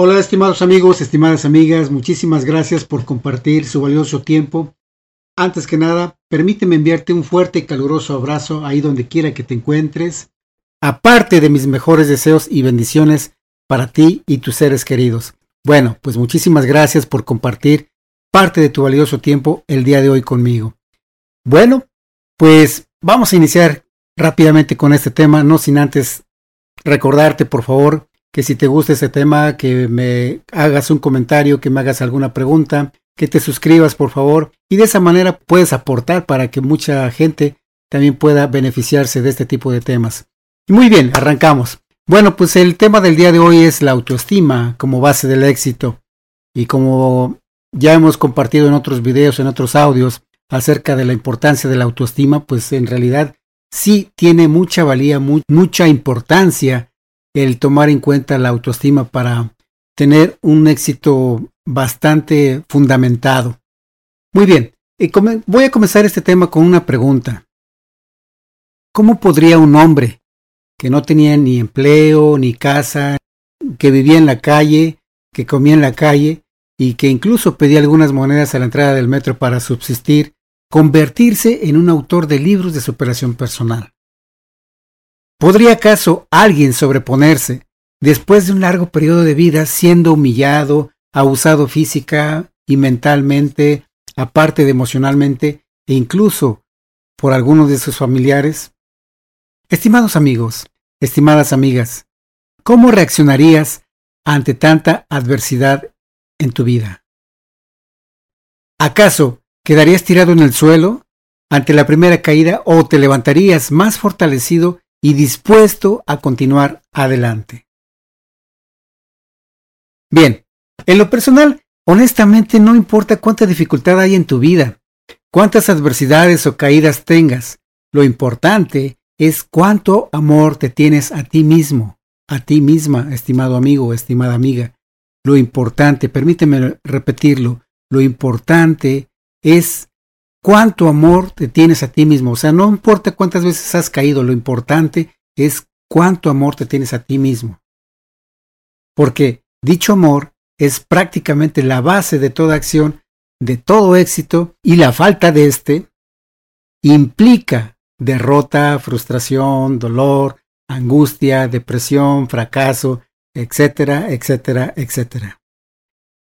Hola estimados amigos, estimadas amigas, muchísimas gracias por compartir su valioso tiempo. Antes que nada, permíteme enviarte un fuerte y caluroso abrazo ahí donde quiera que te encuentres, aparte de mis mejores deseos y bendiciones para ti y tus seres queridos. Bueno, pues muchísimas gracias por compartir parte de tu valioso tiempo el día de hoy conmigo. Bueno, pues vamos a iniciar rápidamente con este tema, no sin antes recordarte, por favor, que si te gusta ese tema, que me hagas un comentario, que me hagas alguna pregunta, que te suscribas por favor y de esa manera puedes aportar para que mucha gente también pueda beneficiarse de este tipo de temas. Muy bien, arrancamos. Bueno, pues el tema del día de hoy es la autoestima como base del éxito. Y como ya hemos compartido en otros videos, en otros audios, acerca de la importancia de la autoestima, pues en realidad sí tiene mucha valía, mucha importancia el tomar en cuenta la autoestima para tener un éxito bastante fundamentado. Muy bien, voy a comenzar este tema con una pregunta. ¿Cómo podría un hombre que no tenía ni empleo, ni casa, que vivía en la calle, que comía en la calle y que incluso pedía algunas monedas a la entrada del metro para subsistir, convertirse en un autor de libros de superación personal? ¿Podría acaso alguien sobreponerse, después de un largo periodo de vida, siendo humillado, abusado física y mentalmente, aparte de emocionalmente, e incluso por algunos de sus familiares? Estimados amigos, estimadas amigas, ¿cómo reaccionarías ante tanta adversidad en tu vida? ¿Acaso quedarías tirado en el suelo ante la primera caída o te levantarías más fortalecido y dispuesto a continuar adelante. Bien, en lo personal, honestamente no importa cuánta dificultad hay en tu vida, cuántas adversidades o caídas tengas, lo importante es cuánto amor te tienes a ti mismo, a ti misma, estimado amigo, estimada amiga. Lo importante, permíteme repetirlo, lo importante es cuánto amor te tienes a ti mismo. O sea, no importa cuántas veces has caído, lo importante es cuánto amor te tienes a ti mismo. Porque dicho amor es prácticamente la base de toda acción, de todo éxito, y la falta de este implica derrota, frustración, dolor, angustia, depresión, fracaso, etcétera, etcétera, etcétera.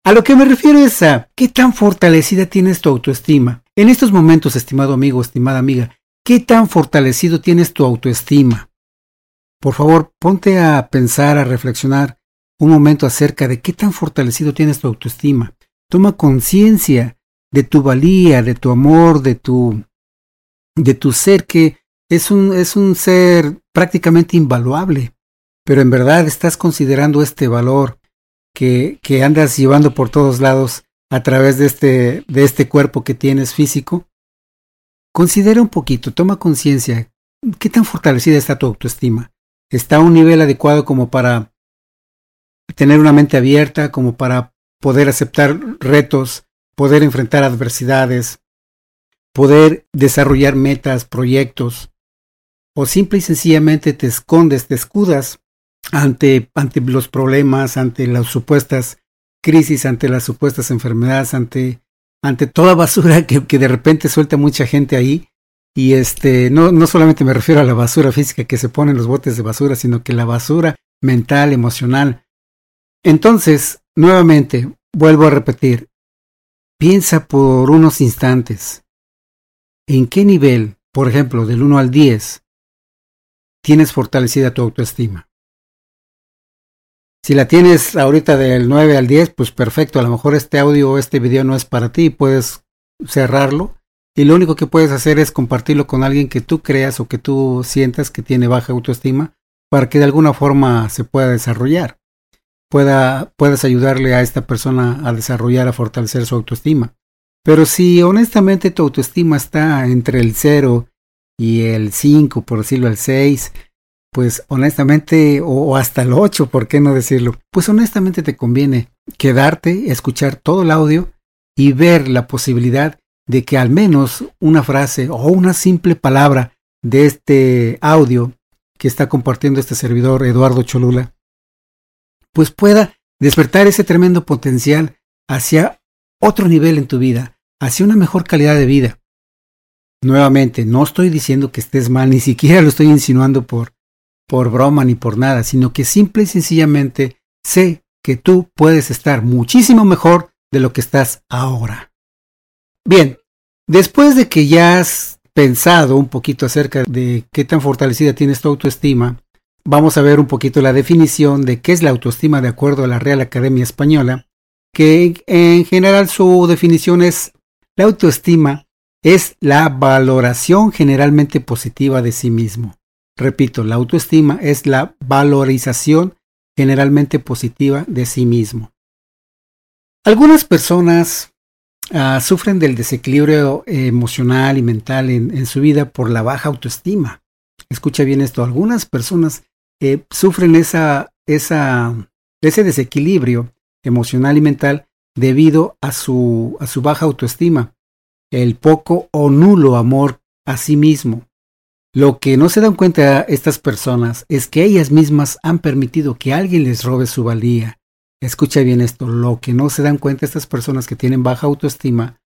A lo que me refiero es a qué tan fortalecida tienes tu autoestima. En estos momentos, estimado amigo, estimada amiga, ¿qué tan fortalecido tienes tu autoestima? Por favor, ponte a pensar, a reflexionar un momento acerca de qué tan fortalecido tienes tu autoestima. Toma conciencia de tu valía, de tu amor, de tu de tu ser que es un es un ser prácticamente invaluable. Pero en verdad estás considerando este valor que, andas llevando por todos lados a través de este, de este cuerpo que tienes físico, considera un poquito, toma conciencia, ¿qué tan fortalecida está tu autoestima? ¿Está a un nivel adecuado como para tener una mente abierta, como para poder aceptar retos, poder enfrentar adversidades, poder desarrollar metas, proyectos? ¿O simple y sencillamente te escondes, te escudas ante, ante los problemas, ante las supuestas crisis, ante las supuestas enfermedades, ante, ante toda basura que, que de repente suelta mucha gente ahí. Y este, no, no solamente me refiero a la basura física que se pone en los botes de basura, sino que la basura mental, emocional. Entonces, nuevamente, vuelvo a repetir, piensa por unos instantes, ¿en qué nivel, por ejemplo, del 1 al 10, tienes fortalecida tu autoestima? Si la tienes ahorita del 9 al 10, pues perfecto. A lo mejor este audio o este video no es para ti. Puedes cerrarlo. Y lo único que puedes hacer es compartirlo con alguien que tú creas o que tú sientas que tiene baja autoestima para que de alguna forma se pueda desarrollar. Pueda, puedas ayudarle a esta persona a desarrollar, a fortalecer su autoestima. Pero si honestamente tu autoestima está entre el 0 y el 5, por decirlo, el 6, pues honestamente, o, hasta el 8, ¿por qué no decirlo? Pues honestamente te conviene quedarte, escuchar todo el audio y ver la posibilidad de que al menos una frase o una simple palabra de este audio que está compartiendo este servidor Eduardo Cholula, pues pueda despertar ese tremendo potencial hacia otro nivel en tu vida, hacia una mejor calidad de vida. Nuevamente, no estoy diciendo que estés mal, ni siquiera lo estoy insinuando por, por broma ni por nada, sino que simple y sencillamente sé que tú puedes estar muchísimo mejor de lo que estás ahora. Bien, después de que ya has pensado un poquito acerca de qué tan fortalecida tienes tu autoestima, vamos a ver un poquito la definición de qué es la autoestima de acuerdo a la Real Academia Española, que en general su definición es la autoestima es la valoración generalmente positiva de sí mismo. Repito, la autoestima es la valorización generalmente positiva de sí mismo. Algunas personas uh, sufren del desequilibrio emocional y mental en, su vida por la baja autoestima. Escucha bien esto, algunas personas eh, sufren esa, ese desequilibrio emocional y mental debido a su baja autoestima, el poco o nulo amor a sí mismo. Lo que no se dan cuenta estas personas es que ellas mismas han permitido que alguien les robe su valía. Escucha bien esto, lo que no se dan cuenta estas personas que tienen baja autoestima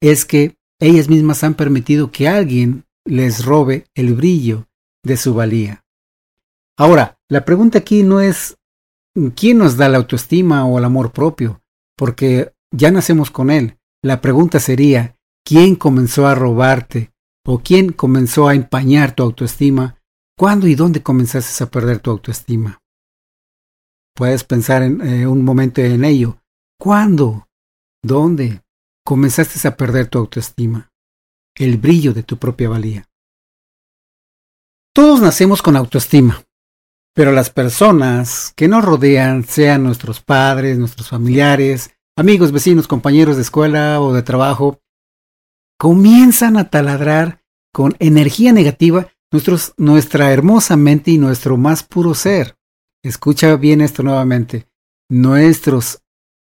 es que ellas mismas han permitido que alguien les robe el brillo de su valía. Ahora, la pregunta aquí no es quién nos da la autoestima o el amor propio, porque ya nacemos con él. La pregunta sería, ¿quién comenzó a robarte o quién comenzó a empañar tu autoestima? ¿Cuándo y dónde comenzaste a perder tu autoestima? Puedes pensar en eh, un momento en ello. ¿Cuándo? ¿Dónde? Comenzaste a perder tu autoestima, el brillo de tu propia valía. Todos nacemos con autoestima, pero las personas que nos rodean, sean nuestros padres, nuestros familiares, amigos, vecinos, compañeros de escuela o de trabajo, comienzan a taladrar con energía negativa nuestros, nuestra hermosa mente y nuestro más puro ser. Escucha bien esto nuevamente. Nuestros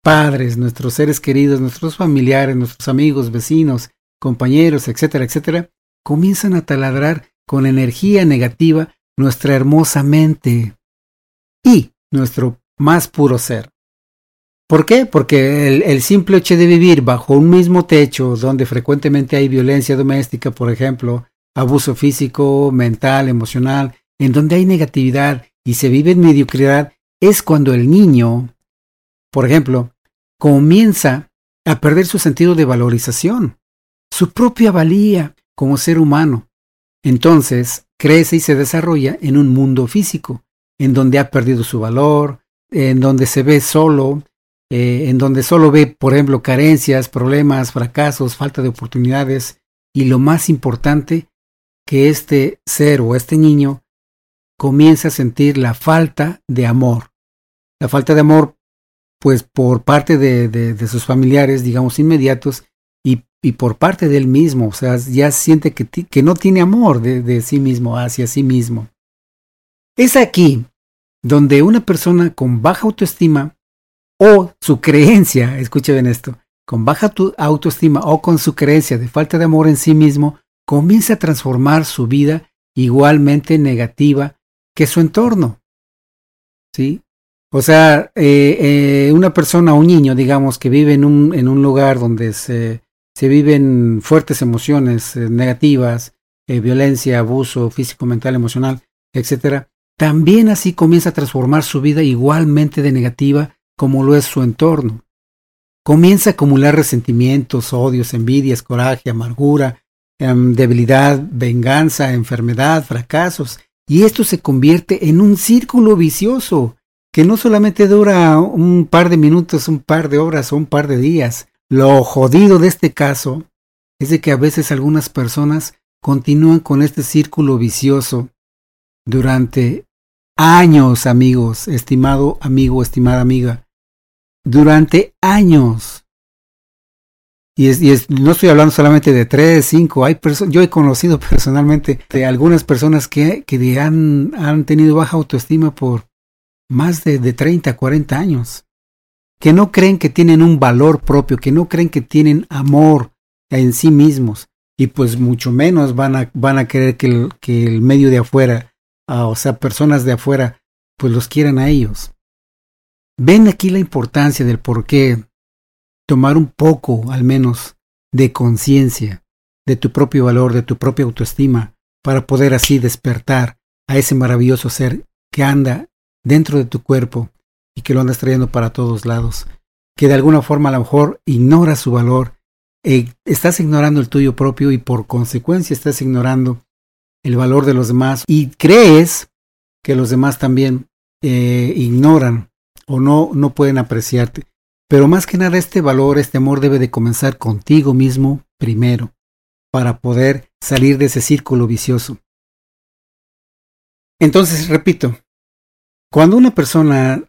padres, nuestros seres queridos, nuestros familiares, nuestros amigos, vecinos, compañeros, etcétera, etcétera, comienzan a taladrar con energía negativa nuestra hermosa mente y nuestro más puro ser. ¿Por qué? Porque el, simple hecho de vivir bajo un mismo techo donde frecuentemente hay violencia doméstica, por ejemplo, abuso físico, mental, emocional, en donde hay negatividad y se vive en mediocridad, es cuando el niño, por ejemplo, comienza a perder su sentido de valorización, su propia valía como ser humano. Entonces, crece y se desarrolla en un mundo físico, en donde ha perdido su valor, en donde se ve solo, eh, en donde solo ve, por ejemplo, carencias, problemas, fracasos, falta de oportunidades, y lo más importante, que este ser o este niño comienza a sentir la falta de amor. La falta de amor, pues por parte de, de, sus familiares, digamos, inmediatos, y por parte de él mismo, o sea, ya siente que, que no tiene amor de, de sí mismo hacia sí mismo. Es aquí donde una persona con baja autoestima o su creencia, escuchen esto, con baja autoestima o con su creencia de falta de amor en sí mismo, comienza a transformar su vida igualmente negativa que su entorno. ¿Sí? O sea, eh, eh, una persona, un niño, digamos, que vive en un, en un lugar donde se, se viven fuertes emociones eh, negativas, violencia, abuso físico, mental, emocional, etc., también así comienza a transformar su vida igualmente de negativa como lo es su entorno. Comienza a acumular resentimientos, odios, envidias, coraje, amargura, em, debilidad, venganza, enfermedad, fracasos, y esto se convierte en un círculo vicioso que no solamente dura un par de minutos, un par de horas o un par de días, lo jodido de este caso es de que a veces algunas personas continúan con este círculo vicioso durante años, amigos, estimado amigo, estimada amiga, durante años. Y, es, y es, no estoy hablando solamente de tres, cinco, hay yo he conocido personalmente de algunas personas que, que han, han tenido baja autoestima por más de, de 30, 40 años que no creen que tienen un valor propio, que no creen que tienen amor en sí mismos y pues mucho menos van a, van a querer que que el medio de afuera, uh, o sea, personas de afuera, pues los quieran a ellos. ven aquí la importancia del por qué tomar un poco, al menos, de conciencia de tu propio valor, de tu propia autoestima, para poder así despertar a ese maravilloso ser que anda dentro de tu cuerpo y que lo andas trayendo para todos lados, que de alguna forma a lo mejor ignora su valor, eh, estás ignorando el tuyo propio y por consecuencia estás ignorando el valor de los demás y crees que los demás también eh, ignoran o no, no pueden apreciarte. Pero más que nada este valor, este amor debe de comenzar contigo mismo primero para poder salir de ese círculo vicioso. Entonces, repito, cuando una persona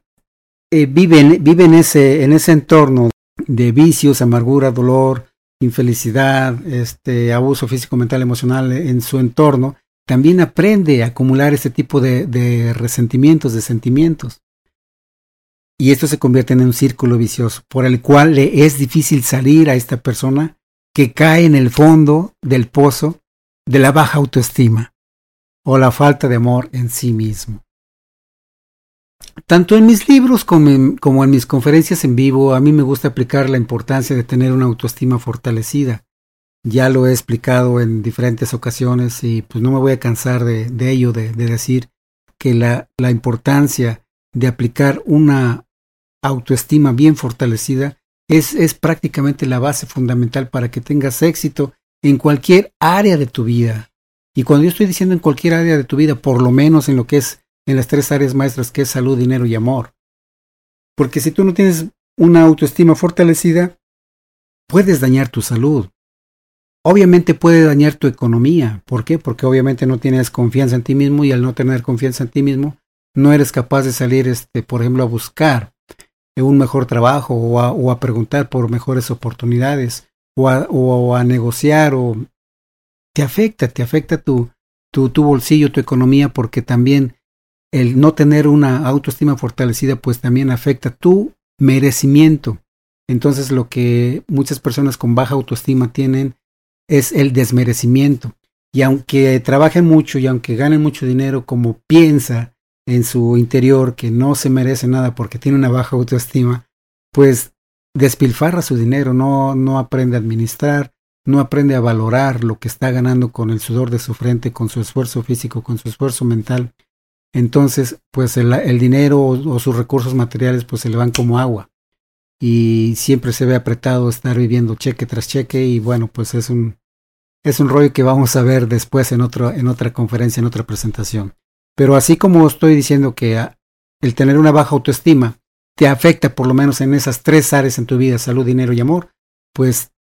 eh, vive, vive en, ese, en ese entorno de vicios, amargura, dolor, infelicidad, este, abuso físico, mental, emocional en su entorno, también aprende a acumular ese tipo de, resentimientos, de sentimientos. Y esto se convierte en un círculo vicioso por el cual le es difícil salir a esta persona que cae en el fondo del pozo de la baja autoestima o la falta de amor en sí mismo. Tanto en mis libros como en, mis conferencias en vivo, a mí me gusta aplicar la importancia de tener una autoestima fortalecida. Ya lo he explicado en diferentes ocasiones y pues no me voy a cansar de, ello, de, de, decir que la, la importancia de aplicar una autoestima bien fortalecida es, es prácticamente la base fundamental para que tengas éxito en cualquier área de tu vida. Y cuando yo estoy diciendo en cualquier área de tu vida, por lo menos en lo que es en las tres áreas maestras que es salud, dinero y amor. Porque si tú no tienes una autoestima fortalecida, puedes dañar tu salud. Obviamente puede dañar tu economía. ¿Por qué? Porque obviamente no tienes confianza en ti mismo y al no tener confianza en ti mismo, no eres capaz de salir, este, por ejemplo, a buscar un mejor trabajo o a, preguntar por mejores oportunidades o a, o a, negociar o te afecta, te afecta tu, tu, tu bolsillo, tu economía porque también el no tener una autoestima fortalecida pues también afecta tu merecimiento. Entonces lo que muchas personas con baja autoestima tienen es el desmerecimiento. Y aunque trabajen mucho y aunque ganen mucho dinero como piensa en su interior que no se merece nada porque tiene una baja autoestima, pues despilfarra su dinero, no, no aprende a administrar, no aprende a valorar lo que está ganando con el sudor de su frente, con su esfuerzo físico, con su esfuerzo mental. Entonces, pues el, el dinero o, o, sus recursos materiales pues se le van como agua. Y siempre se ve apretado estar viviendo cheque tras cheque y bueno, pues es un, es un rollo que vamos a ver después en, otro, en otra conferencia, en otra presentación. Pero así como estoy diciendo que el tener una baja autoestima te afecta por lo menos en esas tres áreas en tu vida, salud, dinero y amor, pues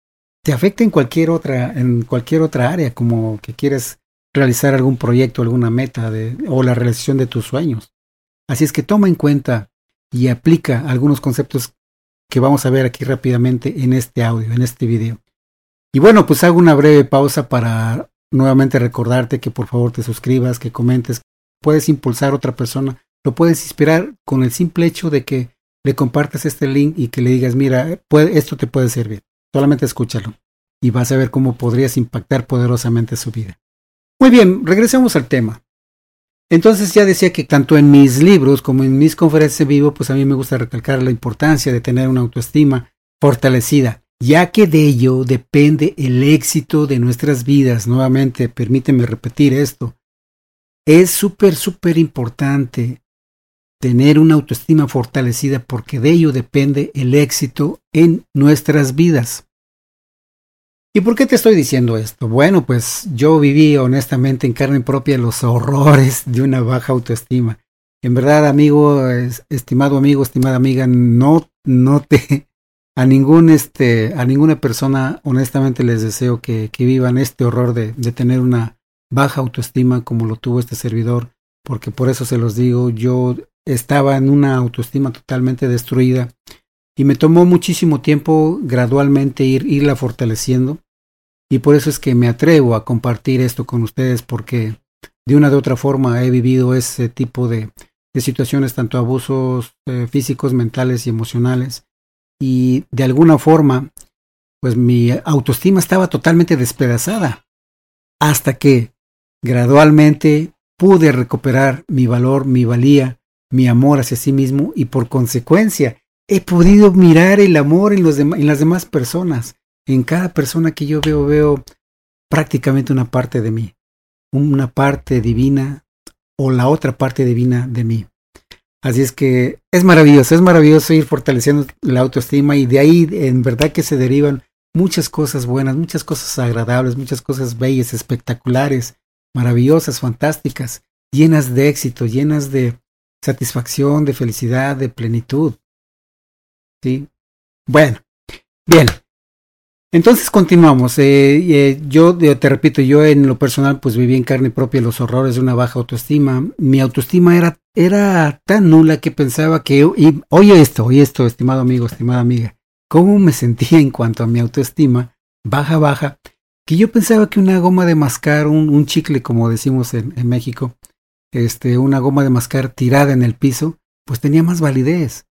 te afecta en cualquier otra, en cualquier otra área, como que quieres realizar algún proyecto, alguna meta o la realización de tus sueños. Así es que toma en cuenta y aplica algunos conceptos que vamos a ver aquí rápidamente en este audio, en este video. Y bueno, pues hago una breve pausa para nuevamente recordarte que por favor te suscribas, que comentes, puedes impulsar a otra persona, lo puedes inspirar con el simple hecho de que le compartas este link y que le digas, mira, puede, esto te puede servir. Solamente escúchalo y vas a ver cómo podrías impactar poderosamente su vida. Muy bien, regresemos al tema. Entonces ya decía que tanto en mis libros como en mis conferencias en vivo, pues a mí me gusta recalcar la importancia de tener una autoestima fortalecida, ya que de ello depende el éxito de nuestras vidas. Nuevamente, permíteme repetir esto. Es súper, súper importante tener una autoestima fortalecida porque de ello depende el éxito en nuestras vidas. ¿Y por qué te estoy diciendo esto? Bueno, pues yo viví honestamente en carne propia los horrores de una baja autoestima. En verdad, amigo, estimado amigo, estimada amiga, no, no te, a ningún este, a ninguna persona, honestamente les deseo que, que vivan este horror de, de tener una baja autoestima como lo tuvo este servidor, porque por eso se los digo, yo estaba en una autoestima totalmente destruida y me tomó muchísimo tiempo gradualmente ir, irla fortaleciendo y por eso es que me atrevo a compartir esto con ustedes porque de una de otra forma he vivido ese tipo de, situaciones, tanto abusos eh, físicos, mentales y emocionales y de alguna forma pues mi autoestima estaba totalmente despedazada hasta que Gradualmente pude recuperar mi valor, mi valía, mi amor hacia sí mismo y por consecuencia he podido mirar el amor en, los en las demás personas. En cada persona que yo veo, veo prácticamente una parte de mí, una parte divina o la otra parte divina de mí. Así es que es maravilloso, es maravilloso ir fortaleciendo la autoestima y de ahí en verdad que se derivan muchas cosas buenas, muchas cosas agradables, muchas cosas bellas, espectaculares, maravillosas, fantásticas, llenas de éxito, llenas de satisfacción, de felicidad, de plenitud. ¿Sí? Bueno, bien. Entonces continuamos. Eh, eh, yo te repito, yo en lo personal pues viví en carne propia los horrores de una baja autoestima. Mi autoestima era, era tan nula que pensaba que... Y, oye esto, oye esto, estimado amigo, estimada amiga. ¿Cómo me sentía en cuanto a mi autoestima? Baja, baja. Que yo pensaba que una goma de mascar, un, un chicle como decimos en, en México, este, una goma de mascar tirada en el piso, pues tenía más validez.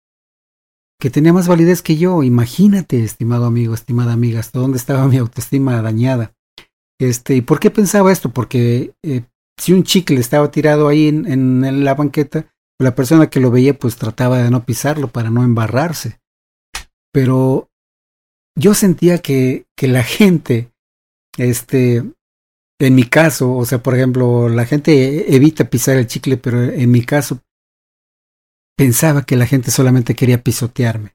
Que tenía más validez que yo. Imagínate, estimado amigo, estimada amiga, hasta dónde estaba mi autoestima dañada. Este, ¿y por qué pensaba esto? Porque eh, si un chicle estaba tirado ahí en, en la banqueta, la persona que lo veía pues trataba de no pisarlo para no embarrarse. Pero yo sentía que, que la gente, este, en mi caso, o sea, por ejemplo, la gente evita pisar el chicle, pero en mi caso pensaba que la gente solamente quería pisotearme,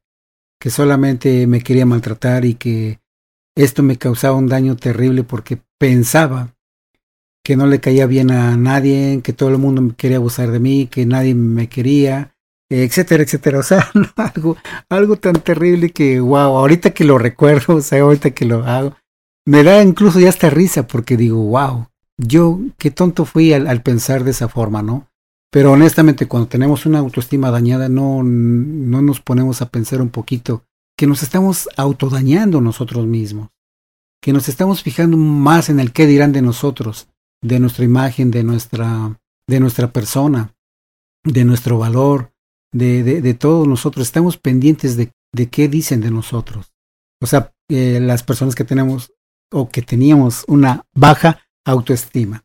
que solamente me quería maltratar y que esto me causaba un daño terrible porque pensaba que no le caía bien a nadie, que todo el mundo quería abusar de mí, que nadie me quería, etcétera, etcétera. O sea, algo, algo tan terrible que, wow, ahorita que lo recuerdo, o sea, ahorita que lo hago, me da incluso ya hasta risa porque digo, wow, yo qué tonto fui al, pensar de esa forma, ¿no? Pero honestamente, cuando tenemos una autoestima dañada, no, no nos ponemos a pensar un poquito que nos estamos autodañando nosotros mismos, que nos estamos fijando más en el qué dirán de nosotros, de nuestra imagen, de nuestra, de nuestra persona, de nuestro valor, de, de, todos nosotros. Estamos pendientes de, de qué dicen de nosotros. O sea, eh, las personas que tenemos o que teníamos una baja autoestima.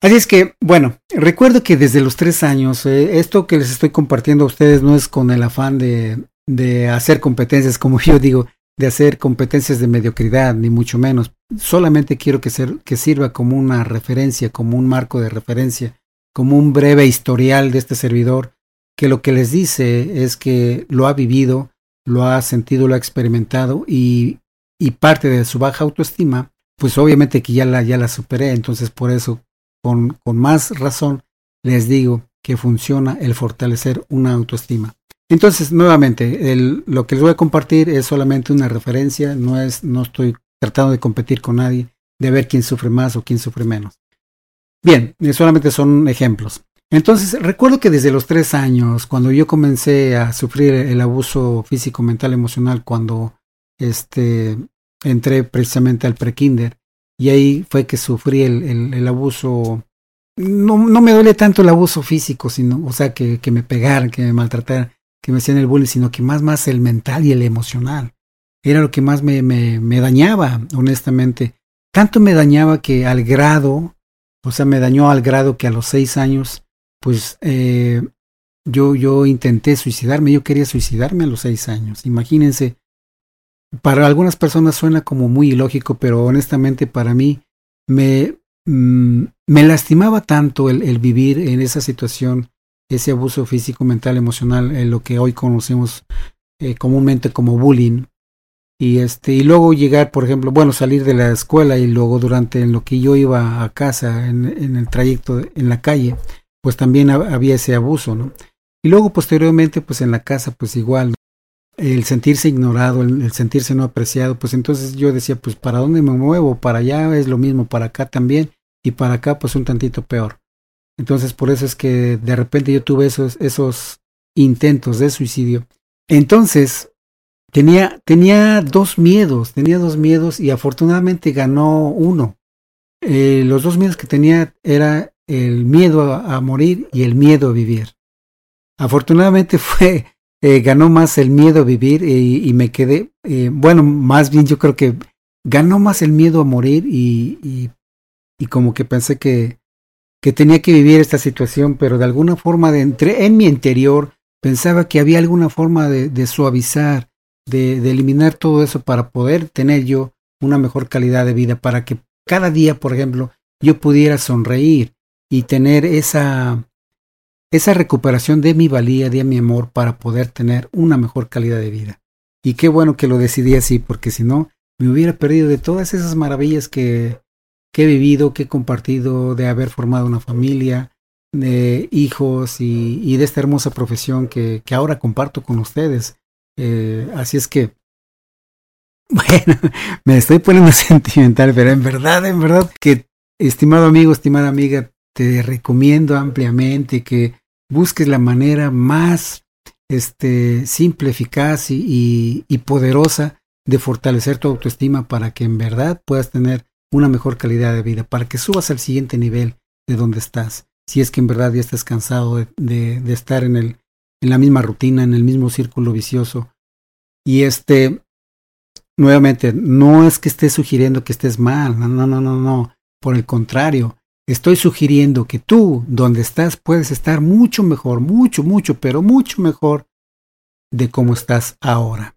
Así es que, bueno, recuerdo que desde los tres años, eh, esto que les estoy compartiendo a ustedes no es con el afán de, de hacer competencias, como yo digo, de hacer competencias de mediocridad, ni mucho menos. Solamente quiero que, ser, que sirva como una referencia, como un marco de referencia, como un breve historial de este servidor, que lo que les dice es que lo ha vivido, lo ha sentido, lo ha experimentado y y parte de su baja autoestima, pues obviamente que ya la, ya la superé, entonces por eso, con, más razón, les digo que funciona el fortalecer una autoestima. Entonces, nuevamente, lo que les voy a compartir es solamente una referencia, no es, no estoy tratando de competir con nadie, de ver quién sufre más o quién sufre menos. Bien, eh, solamente son ejemplos. Entonces, recuerdo que desde los tres años, cuando yo comencé a sufrir el abuso físico, mental, emocional, cuando este, entré precisamente al prekinder y ahí fue que sufrí el, el, abuso. No, no, me duele tanto el abuso físico, sino, o sea, que, que me pegaran, que me maltrataran, que me hacían el bullying, sino que más, más el mental y el emocional. Era lo que más me, me, me dañaba, honestamente. Tanto me dañaba que al grado, o sea, me dañó al grado que a los seis años, pues eh, yo, yo intenté suicidarme, yo quería suicidarme a los seis años. Imagínense para algunas personas suena como muy ilógico, pero honestamente para mí me, mm, me lastimaba tanto el, el, vivir en esa situación, ese abuso físico, mental, emocional, en lo que hoy conocemos eh, comúnmente como bullying. Y este, y luego llegar, por ejemplo, bueno, salir de la escuela y luego durante en lo que yo iba a casa, en, en el trayecto en la calle, pues también había ese abuso, ¿no? Y luego posteriormente, pues en la casa, pues igual, el sentirse ignorado, el, sentirse no apreciado, pues entonces yo decía, pues para dónde me muevo, para allá es lo mismo, para acá también, y para acá pues un tantito peor. Entonces por eso es que de repente yo tuve esos, esos intentos de suicidio. Entonces tenía, tenía dos miedos, tenía dos miedos y afortunadamente ganó uno. Eh, los dos miedos que tenía era el miedo a, a morir y el miedo a vivir. Afortunadamente fue eh, ganó más el miedo a vivir y, me quedé, eh, bueno, más bien yo creo que ganó más el miedo a morir y, y, y como que pensé que, que tenía que vivir esta situación, pero de alguna forma de entre, en mi interior pensaba que había alguna forma de, de suavizar, de, de, eliminar todo eso para poder tener yo una mejor calidad de vida, para que cada día, por ejemplo, yo pudiera sonreír y tener esa, esa recuperación de mi valía, de mi amor, para poder tener una mejor calidad de vida. Y qué bueno que lo decidí así, porque si no, me hubiera perdido de todas esas maravillas que, que he vivido, que he compartido, de haber formado una familia, de hijos y, de esta hermosa profesión que, que, ahora comparto con ustedes. Eh, así es que, bueno, me estoy poniendo sentimental, pero en verdad, en verdad que, estimado amigo, estimada amiga, te recomiendo ampliamente que busques la manera más este, simple, eficaz y, poderosa de fortalecer tu autoestima para que en verdad puedas tener una mejor calidad de vida, para que subas al siguiente nivel de donde estás. Si es que en verdad ya estás cansado de, estar en la misma rutina, en el mismo círculo vicioso. Y este, nuevamente, no es que esté sugiriendo que estés mal, no, no, no, no, no. Por el contrario, estoy sugiriendo que tú, donde estás, puedes estar mucho mejor, mucho, mucho, pero mucho mejor de cómo estás ahora.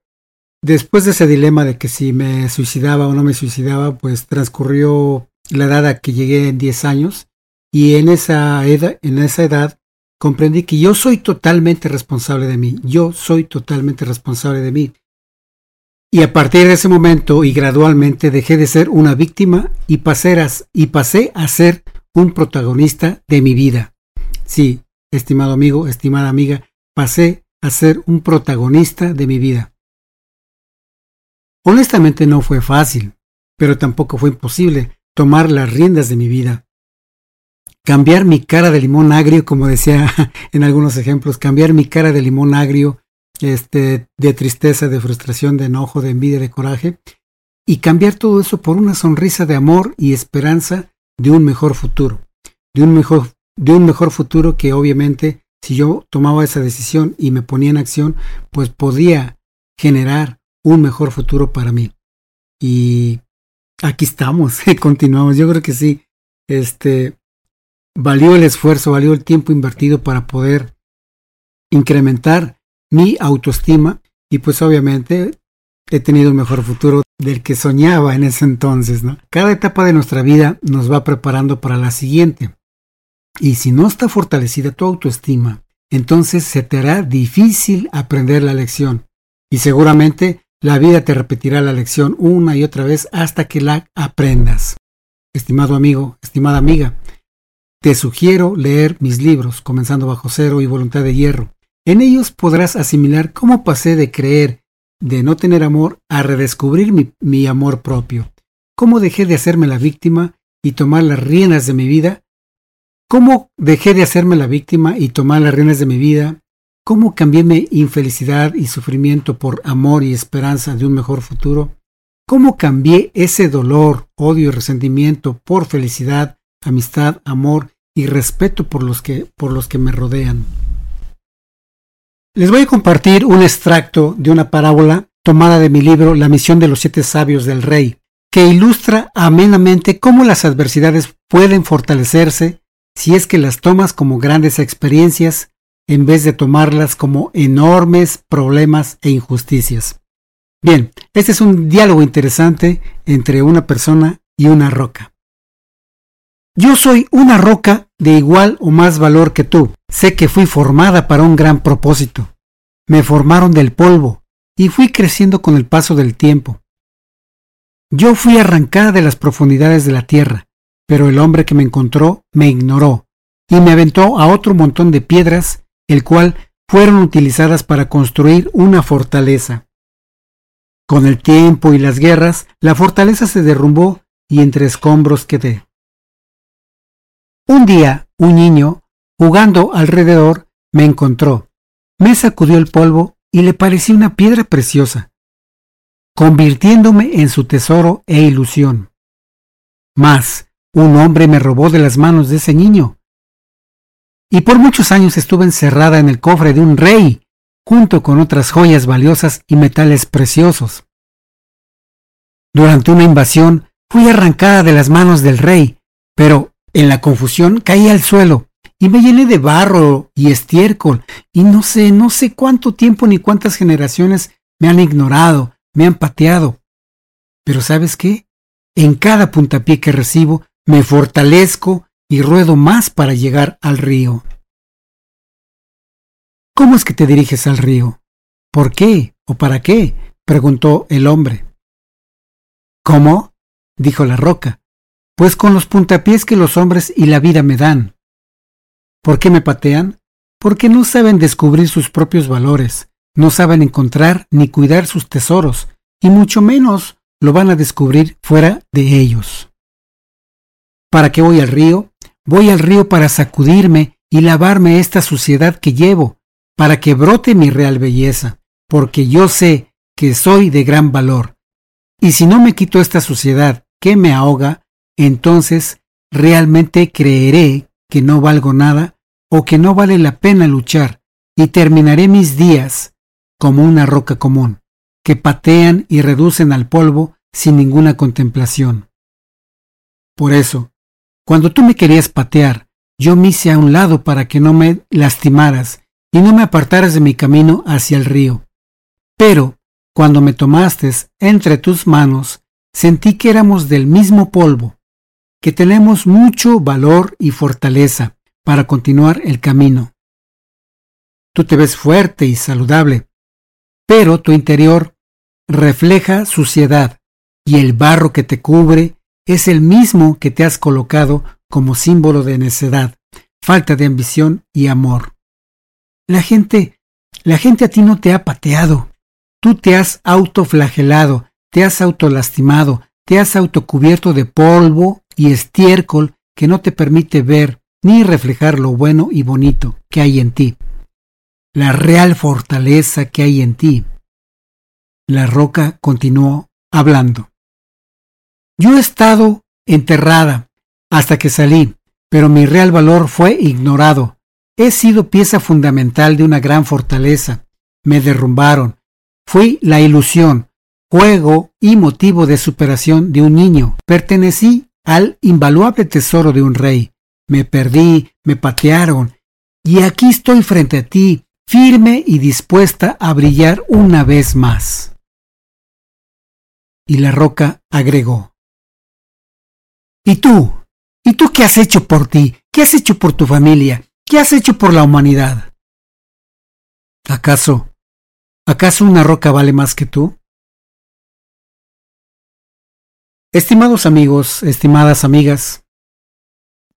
Después de ese dilema de que si me suicidaba o no me suicidaba, pues transcurrió la edad a que llegué en 10 años y en esa, edad, en esa edad comprendí que yo soy totalmente responsable de mí, yo soy totalmente responsable de mí. Y a partir de ese momento y gradualmente dejé de ser una víctima y pasé a, y pasé a ser un protagonista de mi vida. Sí, estimado amigo, estimada amiga, pasé a ser un protagonista de mi vida. Honestamente no fue fácil, pero tampoco fue imposible tomar las riendas de mi vida. Cambiar mi cara de limón agrio, como decía en algunos ejemplos, cambiar mi cara de limón agrio, este, de tristeza, de frustración, de enojo, de envidia, de coraje, y cambiar todo eso por una sonrisa de amor y esperanza de un mejor futuro, de un mejor, de un mejor futuro que obviamente si yo tomaba esa decisión y me ponía en acción, pues podía generar un mejor futuro para mí. Y aquí estamos, continuamos. Yo creo que sí, este, valió el esfuerzo, valió el tiempo invertido para poder incrementar mi autoestima y pues obviamente he tenido un mejor futuro del que soñaba en ese entonces. Cada etapa de nuestra vida nos va preparando para la siguiente. Y si no está fortalecida tu autoestima, entonces se te hará difícil aprender la lección. Y seguramente la vida te repetirá la lección una y otra vez hasta que la aprendas. Estimado amigo, estimada amiga, te sugiero leer mis libros, comenzando bajo cero y voluntad de hierro. En ellos podrás asimilar cómo pasé de creer, de no tener amor, a redescubrir mi, amor propio, cómo dejé de hacerme la víctima y tomar las riendas de mi vida, cómo dejé de hacerme la víctima y tomar las riendas de mi vida, ¿Cómo cambié mi infelicidad y sufrimiento por amor y esperanza de un mejor futuro? ¿Cómo cambié ese dolor, odio y resentimiento por felicidad, amistad, amor y respeto por los que, por los que me rodean? Les voy a compartir un extracto de una parábola tomada de mi libro La misión de los siete sabios del rey, que ilustra amenamente cómo las adversidades pueden fortalecerse si es que las tomas como grandes experiencias en vez de tomarlas como enormes problemas e injusticias. Bien, este es un diálogo interesante entre una persona y una roca. Yo soy una roca de igual o más valor que tú. Sé que fui formada para un gran propósito. Me formaron del polvo y fui creciendo con el paso del tiempo. Yo fui arrancada de las profundidades de la tierra, pero el hombre que me encontró me ignoró y me aventó a otro montón de piedras el cual fueron utilizadas para construir una fortaleza. Con el tiempo y las guerras, la fortaleza se derrumbó y entre escombros quedé. Un día, un niño, jugando alrededor, me encontró, me sacudió el polvo y le pareció una piedra preciosa, convirtiéndome en su tesoro e ilusión. Mas, un hombre me robó de las manos de ese niño y por muchos años estuve encerrada en el cofre de un rey, junto con otras joyas valiosas y metales preciosos. Durante una invasión fui arrancada de las manos del rey, pero En la confusión caí al suelo y me llené de barro y estiércol y no sé, no sé cuánto tiempo ni cuántas generaciones me han ignorado, me han pateado. Pero ¿sabes qué? En cada puntapié que recibo me fortalezco y ruedo más para llegar al río. ¿Cómo es que te diriges al río? ¿Por qué o para qué? preguntó el hombre. ¿Cómo? dijo la roca. Pues con los puntapiés que los hombres y la vida me dan. ¿Por qué me patean? Porque no saben descubrir sus propios valores, no saben encontrar ni cuidar sus tesoros, y mucho menos lo van a descubrir fuera de ellos. ¿Para qué voy al río? Voy al río para sacudirme y lavarme esta suciedad que llevo, para que brote mi real belleza, porque yo sé que soy de gran valor. Y si no me quito esta suciedad que me ahoga, entonces realmente creeré que no valgo nada o que no vale la pena luchar y terminaré mis días como una roca común que patean y reducen al polvo sin ninguna contemplación. Por eso, cuando tú me querías patear, yo me hice a un lado para que no me lastimaras y no me apartaras de mi camino hacia el río. Pero, cuando me tomaste entre tus manos, sentí que éramos del mismo polvo, que tenemos mucho valor y fortaleza para continuar el camino. Tú te ves fuerte y saludable, pero tu interior refleja suciedad y el barro que te cubre es el mismo que te has colocado como símbolo de necedad, falta de ambición y amor. La gente, la gente a ti no te ha pateado. Tú te has autoflagelado, te has autolastimado, te has autocubierto de polvo y estiércol que no te permite ver ni reflejar lo bueno y bonito que hay en ti la real fortaleza que hay en ti. La roca continuó hablando. Yo he estado enterrada hasta que salí, pero mi real valor fue ignorado. He sido pieza fundamental de una gran fortaleza. Me derrumbaron. Fui la ilusión, juego y motivo de superación de un niño. Pertenecí al invaluable tesoro de un rey. Me perdí, me patearon, y aquí estoy frente a ti, firme y dispuesta a brillar una vez más. Y la roca agregó, ¿Y tú? ¿Y tú qué has hecho por ti? ¿Qué has hecho por tu familia? ¿Qué has hecho por la humanidad? ¿Acaso, acaso una roca vale más que tú? Estimados amigos, estimadas amigas,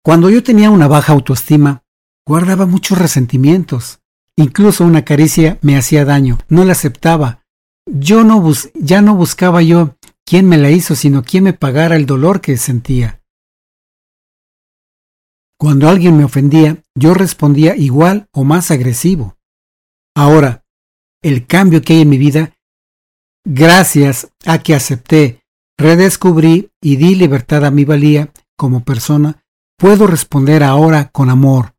cuando yo tenía una baja autoestima, guardaba muchos resentimientos, Incluso una caricia me hacía daño, no la aceptaba. Yo no bus ya no buscaba yo quién me la hizo, sino quién me pagara el dolor que sentía. Cuando alguien me ofendía, yo respondía igual o más agresivo. Ahora, el cambio que hay en mi vida, gracias a que acepté, redescubrí y di libertad a mi valía como persona, puedo responder ahora con amor,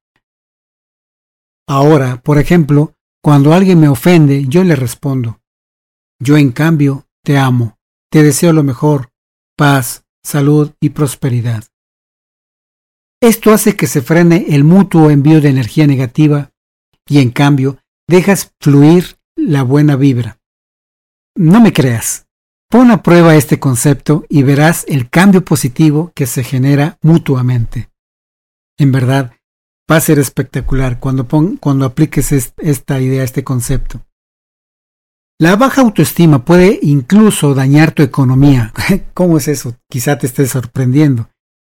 Ahora, por ejemplo, cuando alguien me ofende, yo le respondo. Yo, en cambio, te amo, te deseo lo mejor, paz, salud y prosperidad. Esto hace que se frene el mutuo envío de energía negativa y, en cambio, dejas fluir la buena vibra. No me creas. Pon a prueba este concepto y verás el cambio positivo que se genera mutuamente. En verdad, va a ser espectacular cuando, cuando apliques esta idea, este concepto. La baja autoestima puede incluso dañar tu economía. ¿Cómo es eso? Quizá te estés sorprendiendo.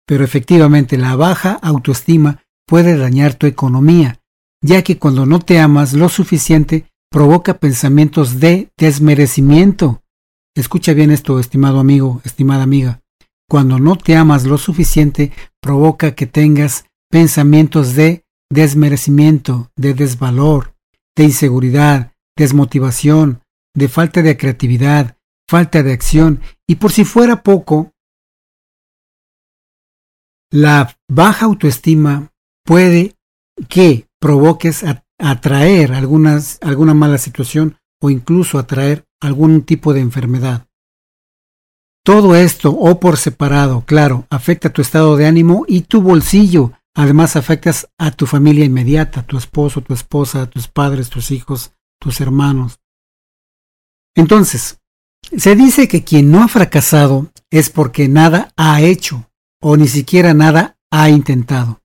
Pero efectivamente la baja autoestima puede dañar tu economía, ya que cuando no te amas lo suficiente provoca pensamientos de desmerecimiento. Escucha bien esto, estimado amigo, estimada amiga. Cuando no te amas lo suficiente provoca que tengas pensamientos de desmerecimiento, de desvalor, de inseguridad, desmotivación, de falta de creatividad, falta de acción, y por si fuera poco, la baja autoestima puede que provoques atraer algunas, alguna mala situación o incluso atraer algún tipo de enfermedad. Todo esto, o por separado, claro, afecta tu estado de ánimo y tu bolsillo. Además afectas a tu familia inmediata, tu esposo, tu esposa, tus padres, tus hijos, tus hermanos. Entonces, se dice que quien no ha fracasado es porque nada ha hecho o ni siquiera nada ha intentado.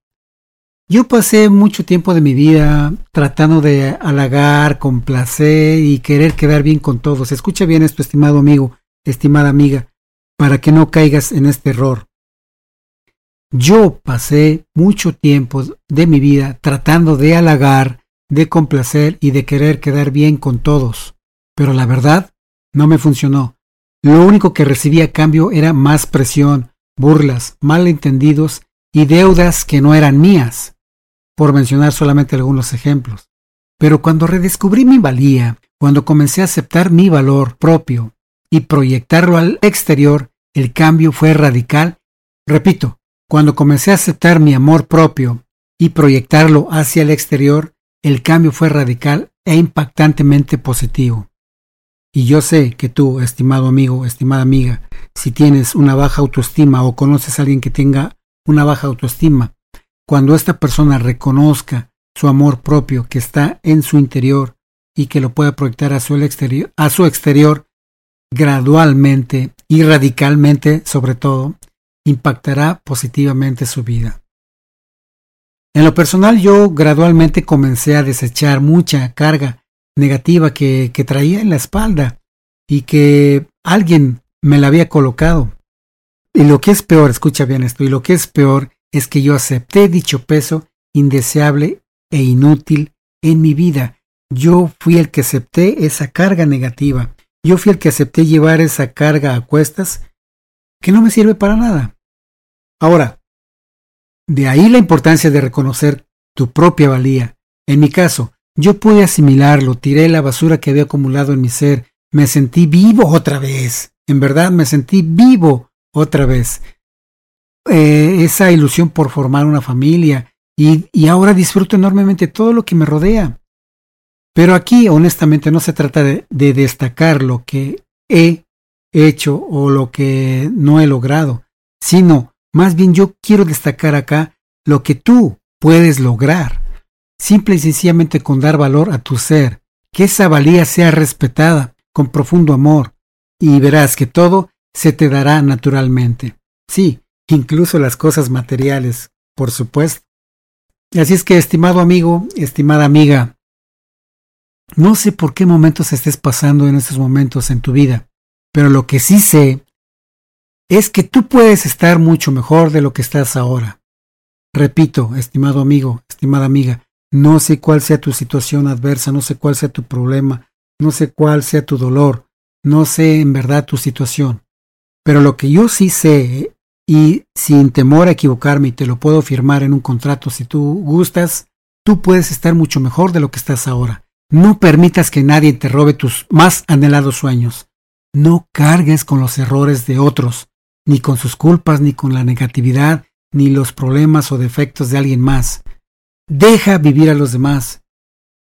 Yo pasé mucho tiempo de mi vida tratando de halagar, complacer y querer quedar bien con todos. Escucha bien esto, estimado amigo, estimada amiga, para que no caigas en este error. Yo pasé mucho tiempo de mi vida tratando de halagar, de complacer y de querer quedar bien con todos. Pero la verdad, no me funcionó. Lo único que recibí a cambio era más presión, burlas, malentendidos y deudas que no eran mías, por mencionar solamente algunos ejemplos. Pero cuando redescubrí mi valía, cuando comencé a aceptar mi valor propio y proyectarlo al exterior, el cambio fue radical. Repito, cuando comencé a aceptar mi amor propio y proyectarlo hacia el exterior, el cambio fue radical e impactantemente positivo. Y yo sé que tú, estimado amigo, estimada amiga, si tienes una baja autoestima o conoces a alguien que tenga una baja autoestima, cuando esta persona reconozca su amor propio que está en su interior y que lo pueda proyectar a su exterior, gradualmente y radicalmente, sobre todo, impactará positivamente su vida. En lo personal yo gradualmente comencé a desechar mucha carga negativa que, que traía en la espalda y que alguien me la había colocado. Y lo que es peor, escucha bien esto, y lo que es peor es que yo acepté dicho peso indeseable e inútil en mi vida. Yo fui el que acepté esa carga negativa. Yo fui el que acepté llevar esa carga a cuestas que no me sirve para nada. Ahora, de ahí la importancia de reconocer tu propia valía. En mi caso, yo pude asimilarlo, tiré la basura que había acumulado en mi ser, me sentí vivo otra vez. En verdad me sentí vivo otra vez. Eh, esa ilusión por formar una familia y, ahora disfruto enormemente todo lo que me rodea. Pero aquí, honestamente, no se trata de, de destacar lo que he hecho o lo que no he logrado, sino más bien yo quiero destacar acá lo que tú puedes lograr simple y sencillamente con dar valor a tu ser, que esa valía sea respetada con profundo amor, y verás que todo se te dará naturalmente. Sí, incluso las cosas materiales, por supuesto. Así es que, estimado amigo, estimada amiga, no sé por qué momentos estés pasando en estos momentos en tu vida, pero lo que sí sé es que tú puedes estar mucho mejor de lo que estás ahora. Repito, estimado amigo, estimada amiga, no sé cuál sea tu situación adversa, no sé cuál sea tu problema, no sé cuál sea tu dolor, no sé en verdad tu situación. Pero lo que yo sí sé, y sin temor a equivocarme, y te lo puedo firmar en un contrato si tú gustas, tú puedes estar mucho mejor de lo que estás ahora. No permitas que nadie te robe tus más anhelados sueños. No cargues con los errores de otros, ni con sus culpas, ni con la negatividad, ni los problemas o defectos de alguien más. Deja vivir a los demás.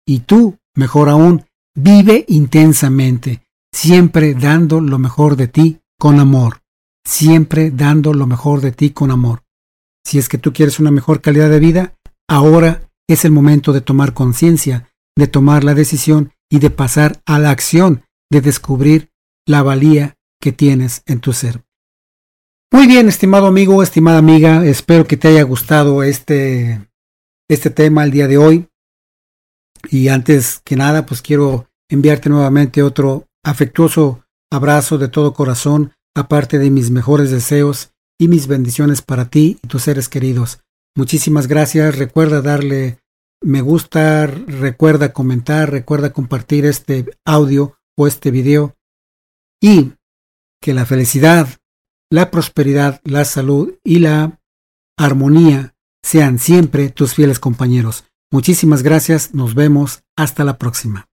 Y tú, mejor aún, vive intensamente, siempre dando lo mejor de ti con amor. Siempre dando lo mejor de ti con amor. Si es que tú quieres una mejor calidad de vida, ahora es el momento de tomar conciencia, de tomar la decisión y de pasar a la acción, de descubrir la valía que tienes en tu ser. Muy bien, estimado amigo, estimada amiga, espero que te haya gustado este este tema el día de hoy. Y antes que nada, pues quiero enviarte nuevamente otro afectuoso abrazo de todo corazón, aparte de mis mejores deseos y mis bendiciones para ti y tus seres queridos. Muchísimas gracias. Recuerda darle me gusta, recuerda comentar, recuerda compartir este audio o este video. Y que la felicidad, la prosperidad, la salud y la armonía sean siempre tus fieles compañeros. Muchísimas gracias, nos vemos, hasta la próxima.